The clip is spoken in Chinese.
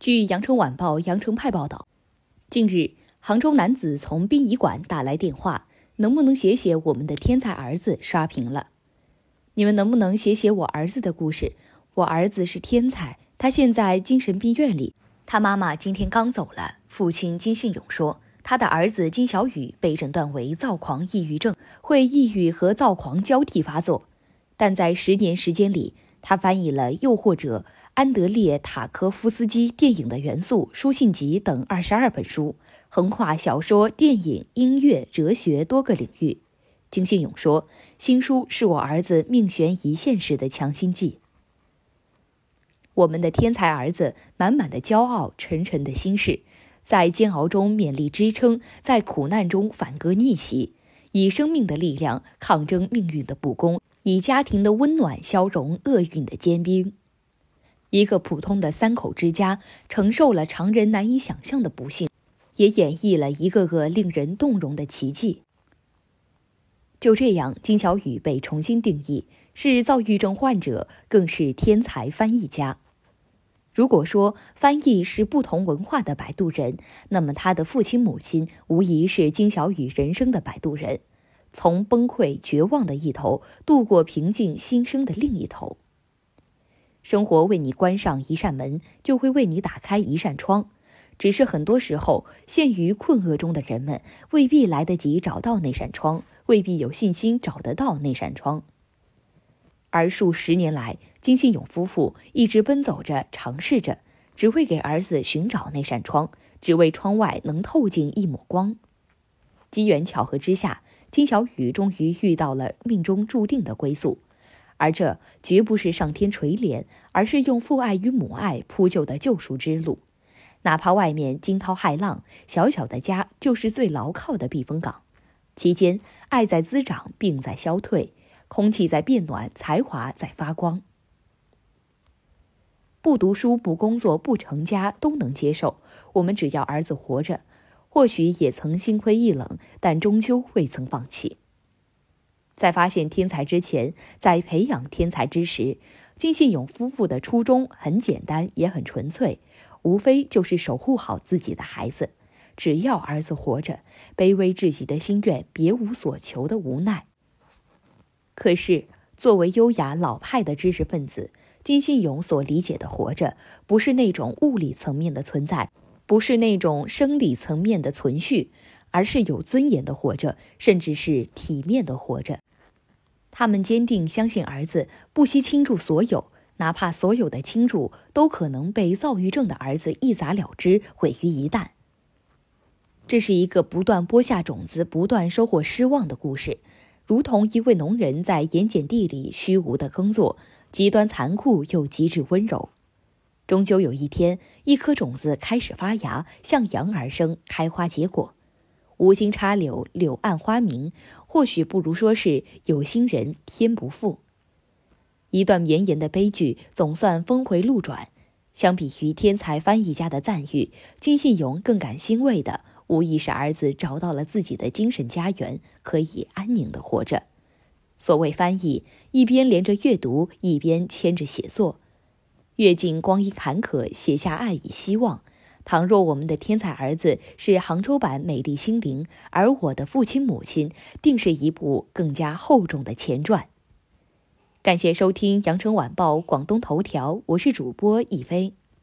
据羊城晚报羊城派报道，近日，杭州男子从殡仪馆打来电话，能不能写写我们的天才儿子？刷屏了。你们能不能写写我儿子的故事？我儿子是天才，他现在精神病院里，他妈妈今天刚走了。父亲金信勇说，他的儿子金小雨被诊断为躁狂抑郁症，会抑郁和躁狂交替发作，但在十年时间里，他翻译了《又或者》。安德烈·塔科夫斯基电影的元素书信集等二十二本书，横跨小说、电影、音乐、哲学多个领域。金信勇说：“新书是我儿子命悬一线时的强心剂。我们的天才儿子，满满的骄傲，沉沉的心事，在煎熬中勉力支撑，在苦难中反戈逆袭，以生命的力量抗争命运的不公，以家庭的温暖消融厄运的坚冰。”一个普通的三口之家承受了常人难以想象的不幸，也演绎了一个个令人动容的奇迹。就这样，金小雨被重新定义，是躁郁症患者，更是天才翻译家。如果说翻译是不同文化的摆渡人，那么他的父亲母亲无疑是金小雨人生的摆渡人，从崩溃绝望的一头渡过平静新生的另一头。生活为你关上一扇门，就会为你打开一扇窗。只是很多时候，陷于困厄中的人们未必来得及找到那扇窗，未必有信心找得到那扇窗。而数十年来，金信勇夫妇一直奔走着，尝试着，只为给儿子寻找那扇窗，只为窗外能透进一抹光。机缘巧合之下，金小雨终于遇到了命中注定的归宿。而这绝不是上天垂怜，而是用父爱与母爱铺就的救赎之路。哪怕外面惊涛骇浪，小小的家就是最牢靠的避风港。期间，爱在滋长，病在消退，空气在变暖，才华在发光。不读书、不工作、不成家都能接受，我们只要儿子活着，或许也曾心灰意冷，但终究未曾放弃。在发现天才之前，在培养天才之时，金信勇夫妇的初衷很简单，也很纯粹，无非就是守护好自己的孩子。只要儿子活着，卑微至极的心愿，别无所求的无奈。可是，作为优雅老派的知识分子，金信勇所理解的活着，不是那种物理层面的存在，不是那种生理层面的存续，而是有尊严的活着，甚至是体面的活着。他们坚定相信儿子不惜倾注所有，哪怕所有的倾注都可能被躁郁症的儿子一砸了之，毁于一旦。这是一个不断播下种子、不断收获失望的故事，如同一位农人在盐碱地里虚无的耕作，极端残酷又极致温柔。终究有一天，一颗种子开始发芽，向阳而生，开花结果。无心插柳，柳暗花明，或许不如说是有心人天不负。一段绵延的悲剧总算峰回路转。相比于天才翻译家的赞誉，金信勇更感欣慰的，无疑是儿子找到了自己的精神家园，可以安宁的活着。所谓翻译，一边连着阅读，一边牵着写作，阅尽光阴坎坷，写下爱与希望。倘若我们的天才儿子是杭州版《美丽心灵》，而我的父亲母亲定是一部更加厚重的前传。感谢收听《羊城晚报广东头条》，我是主播一飞。